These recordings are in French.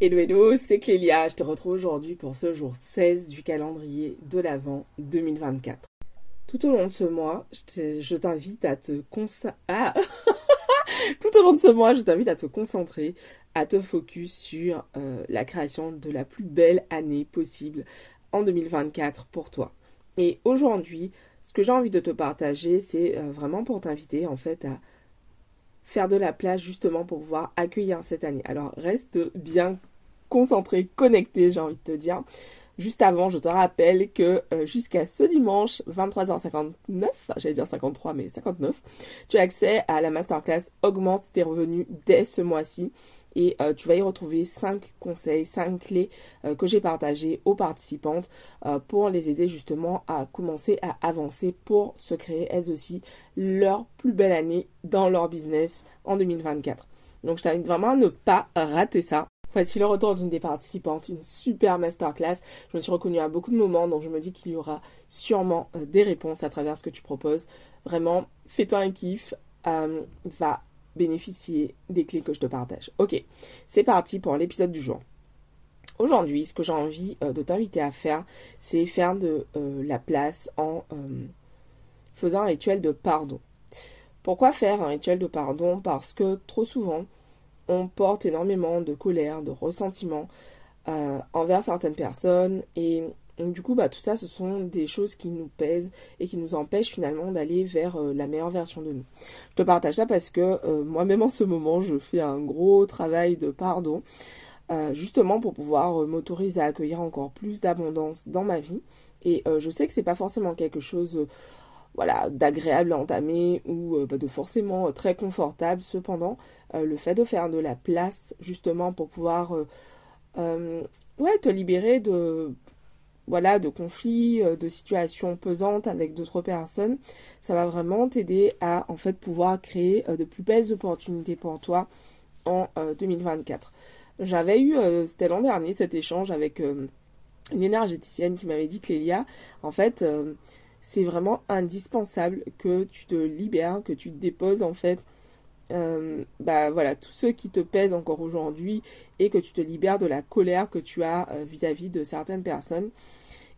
Hello hello, c'est Clélia, je te retrouve aujourd'hui pour ce jour 16 du calendrier de l'Avent 2024. Tout au long de ce mois, je t'invite à te ah Tout au long de ce mois, je t'invite à te concentrer, à te focus sur euh, la création de la plus belle année possible en 2024 pour toi. Et aujourd'hui, ce que j'ai envie de te partager, c'est euh, vraiment pour t'inviter en fait à faire de la place justement pour pouvoir accueillir cette année. Alors reste bien concentré, connecté, j'ai envie de te dire. Juste avant, je te rappelle que euh, jusqu'à ce dimanche, 23h59, j'allais dire 53, mais 59, tu as accès à la masterclass Augmente tes revenus dès ce mois-ci. Et euh, tu vas y retrouver 5 conseils, 5 clés euh, que j'ai partagées aux participantes pour les aider justement à commencer à avancer pour se créer elles aussi leur plus belle année dans leur business en 2024. Donc je t'invite vraiment à ne pas rater ça. Voici le retour d'une des participantes, une super masterclass. Je me suis reconnue à beaucoup de moments, donc je me dis qu'il y aura sûrement euh, des réponses à travers ce que tu proposes. Vraiment, fais-toi un kiff, euh, va bénéficier des clés que je te partage. Ok, c'est parti pour l'épisode du jour. Aujourd'hui, ce que j'ai envie euh, de t'inviter à faire, c'est faire de la place en faisant un rituel de pardon. Pourquoi faire un rituel de pardon? Parce que trop souvent, on porte énormément de colère, de ressentiment euh, envers certaines personnes et du coup, bah, tout ça, ce sont des choses qui nous pèsent et qui nous empêchent finalement d'aller vers euh, la meilleure version de nous. Je te partage ça parce que euh, moi-même en ce moment, je fais un gros travail de pardon, justement pour pouvoir m'autoriser à accueillir encore plus d'abondance dans ma vie. Et je sais que c'est pas forcément quelque chose voilà, d'agréable à entamer ou euh, de forcément euh, très confortable. Cependant, euh, le fait de faire de la place justement pour pouvoir ouais, te libérer de voilà, de conflits, de situations pesantes avec d'autres personnes, ça va vraiment t'aider à en fait pouvoir créer de plus belles opportunités pour toi en 2024. J'avais eu, c'était l'an dernier, cet échange avec une énergéticienne qui m'avait dit, Clélia, en fait, c'est vraiment indispensable que tu te libères, que tu te déposes en fait euh, bah voilà tout ce qui te pèse encore aujourd'hui et que tu te libères de la colère que tu as euh, vis-à-vis de certaines personnes.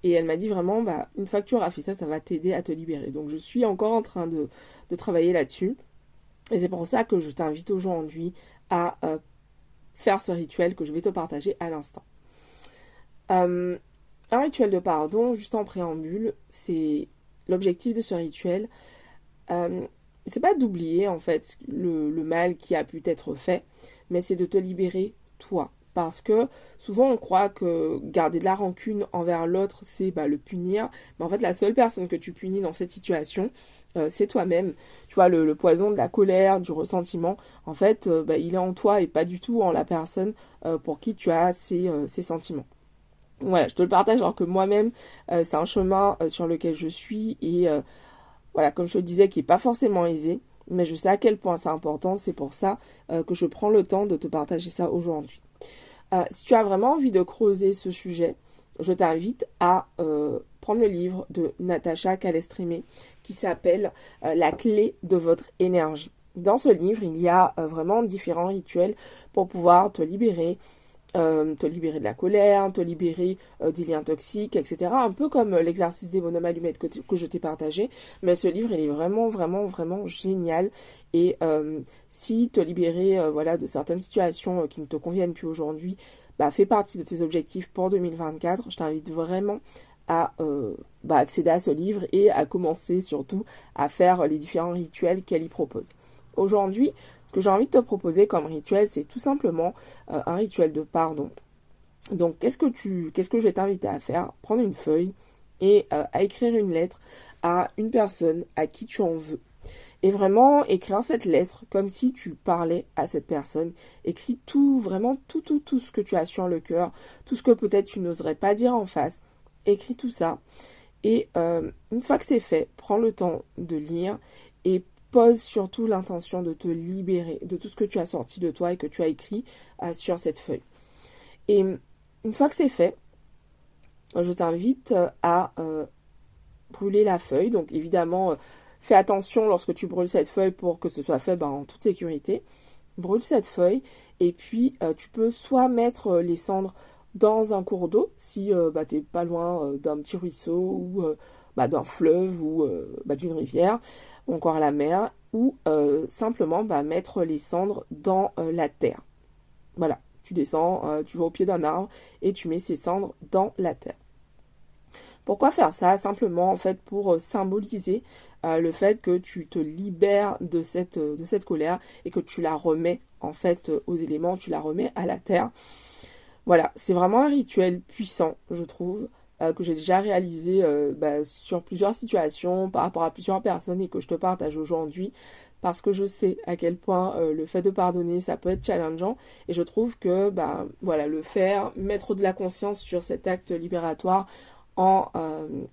Et elle m'a dit vraiment, bah, une fois que tu auras fait ça, ça va t'aider à te libérer. Donc je suis encore en train de, travailler là-dessus. Et c'est pour ça que je t'invite aujourd'hui à euh, faire ce rituel que je vais te partager à l'instant. Un rituel de pardon, juste en préambule, c'est l'objectif de ce rituel, euh, c'est pas d'oublier en fait le, mal qui a pu être fait, mais c'est de te libérer toi. Parce que souvent on croit que garder de la rancune envers l'autre, c'est bah, le punir. Mais en fait, la seule personne que tu punis dans cette situation, euh, c'est toi-même. Tu vois, le, poison de la colère, du ressentiment, en fait, euh, bah, il est en toi et pas du tout en la personne pour qui tu as ces sentiments voilà, je te le partage alors que moi-même, euh, c'est un chemin euh, sur lequel je suis et euh, voilà, comme je te disais, qui n'est pas forcément aisé, mais je sais à quel point c'est important, c'est pour ça que je prends le temps de te partager ça aujourd'hui. si tu as vraiment envie de creuser ce sujet, je t'invite à prendre le livre de Natacha Calestrimé qui s'appelle La clé de votre énergie. Dans ce livre, il y a vraiment différents rituels pour pouvoir te libérer euh, te libérer de la colère, te libérer euh, des liens toxiques, etc. Un peu comme euh, l'exercice des bonhommes allumettes que, je t'ai partagé. Mais ce livre, il est vraiment, vraiment, vraiment génial. Et si te libérer voilà, de certaines situations qui ne te conviennent plus aujourd'hui, bah, fait partie de tes objectifs pour 2024, je t'invite vraiment à bah, accéder à ce livre et à commencer surtout à faire les différents rituels qu'elle y propose. Aujourd'hui, ce que j'ai envie de te proposer comme rituel, c'est tout simplement euh, un rituel de pardon. Donc, qu'est-ce que tu, qu'est-ce que je vais t'inviter à faire? Prendre une feuille et euh, à écrire une lettre à une personne à qui tu en veux. Et vraiment écrire cette lettre comme si tu parlais à cette personne. Écris tout, vraiment tout, tout, tout ce que tu as sur le cœur, tout ce que peut-être tu n'oserais pas dire en face. Écris tout ça. Et euh, une fois que c'est fait, prends le temps de lire et pose surtout l'intention de te libérer de tout ce que tu as sorti de toi et que tu as écrit euh, sur cette feuille. Et une fois que c'est fait, je t'invite euh, à euh, brûler la feuille. Donc évidemment, fais attention lorsque tu brûles cette feuille pour que ce soit fait ben, en toute sécurité. brûle cette feuille et puis tu peux soit mettre les cendres dans un cours d'eau si bah, tu n'es pas loin d'un petit ruisseau ou bah, d'un fleuve ou bah, d'une rivière ou encore la mer ou simplement bah, mettre les cendres dans la terre. Voilà, tu descends, tu vas au pied d'un arbre et tu mets ces cendres dans la terre. Pourquoi faire ça? Simplement en fait pour euh, symboliser euh, le fait que tu te libères de cette, euh, de cette colère et que tu la remets en fait aux éléments, tu la remets à la terre. Voilà, c'est vraiment un rituel puissant, je trouve, que j'ai déjà réalisé bah, sur plusieurs situations, par rapport à plusieurs personnes et que je te partage aujourd'hui, parce que je sais à quel point le fait de pardonner, ça peut être challengeant, et je trouve que bah, voilà, le faire, mettre de la conscience sur cet acte libératoire, euh,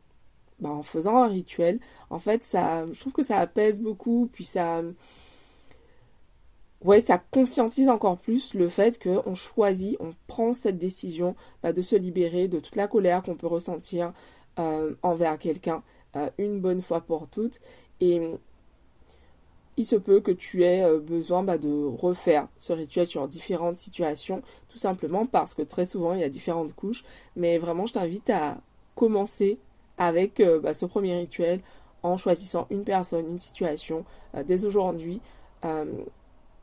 bah, en, faisant un rituel. En fait, ça, je trouve que ça apaise beaucoup, puis ça, ouais, ça conscientise encore plus le fait qu'on choisit, on prend cette décision bah, de se libérer de toute la colère qu'on peut ressentir euh, envers quelqu'un euh, une bonne fois pour toutes. Et il se peut que tu aies besoin bah, de refaire ce rituel sur différentes situations, tout simplement parce que très souvent il y a différentes couches. Mais vraiment, je t'invite à commencer avec euh, bah, ce premier rituel en choisissant une personne, une situation euh, dès aujourd'hui euh,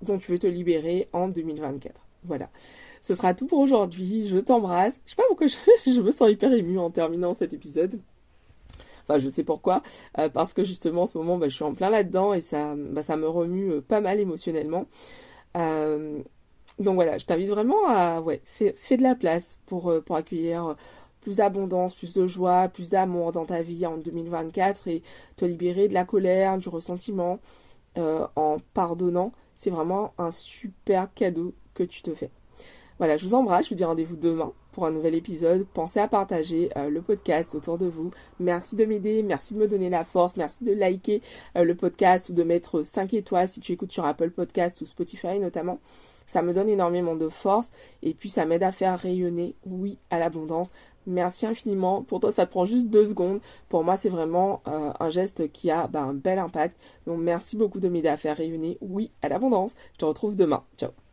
dont tu veux te libérer en 2024. Voilà. Ce sera tout pour aujourd'hui. Je t'embrasse. Je sais pas pourquoi je, me sens hyper émue en terminant cet épisode. Enfin, je sais pourquoi. parce que justement, en ce moment, bah, je suis en plein là-dedans et ça, bah, me remue pas mal émotionnellement. donc voilà, je t'invite vraiment à ouais, de la place pour, accueillir plus d'abondance, plus de joie, plus d'amour dans ta vie en 2024 et te libérer de la colère, du ressentiment euh, en pardonnant. C'est vraiment un super cadeau que tu te fais. Voilà, je vous embrasse, je vous dis rendez-vous demain pour un nouvel épisode. Pensez à partager euh, le podcast autour de vous. Merci de m'aider, merci de me donner la force, merci de liker euh, le podcast ou de mettre 5 étoiles si tu écoutes sur Apple Podcast ou Spotify notamment. Ça me donne énormément de force et puis ça m'aide à faire rayonner, oui, à l'abondance. Merci infiniment. Pour toi, ça prend juste deux secondes. Pour moi, c'est vraiment euh, un geste qui a bah, un bel impact. Donc, merci beaucoup de m'aider à faire rayonner, oui, à l'abondance. Je te retrouve demain. Ciao.